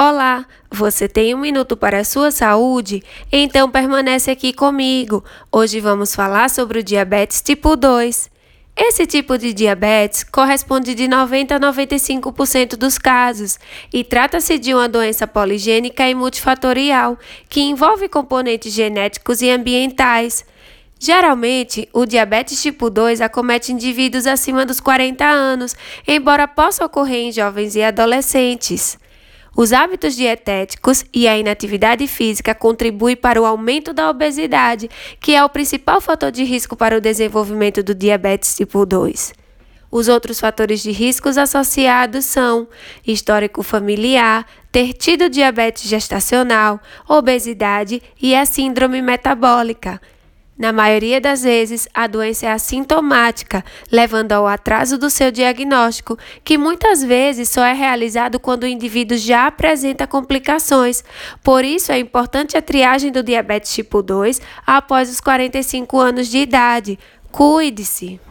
Olá, você tem um minuto para a sua saúde? Então permanece aqui comigo. Hoje vamos falar sobre o diabetes tipo 2. Esse tipo de diabetes corresponde de 90 a 95% dos casos e trata-se de uma doença poligênica e multifatorial que envolve componentes genéticos e ambientais. Geralmente, o diabetes tipo 2 acomete indivíduos acima dos 40 anos, embora possa ocorrer em jovens e adolescentes. Os hábitos dietéticos e a inatividade física contribuem para o aumento da obesidade, que é o principal fator de risco para o desenvolvimento do diabetes tipo 2. Os outros fatores de riscos associados são histórico familiar, ter tido diabetes gestacional, obesidade e a síndrome metabólica. Na maioria das vezes, a doença é assintomática, levando ao atraso do seu diagnóstico, que muitas vezes só é realizado quando o indivíduo já apresenta complicações. Por isso, é importante a triagem do diabetes tipo 2 após os 45 anos de idade. Cuide-se!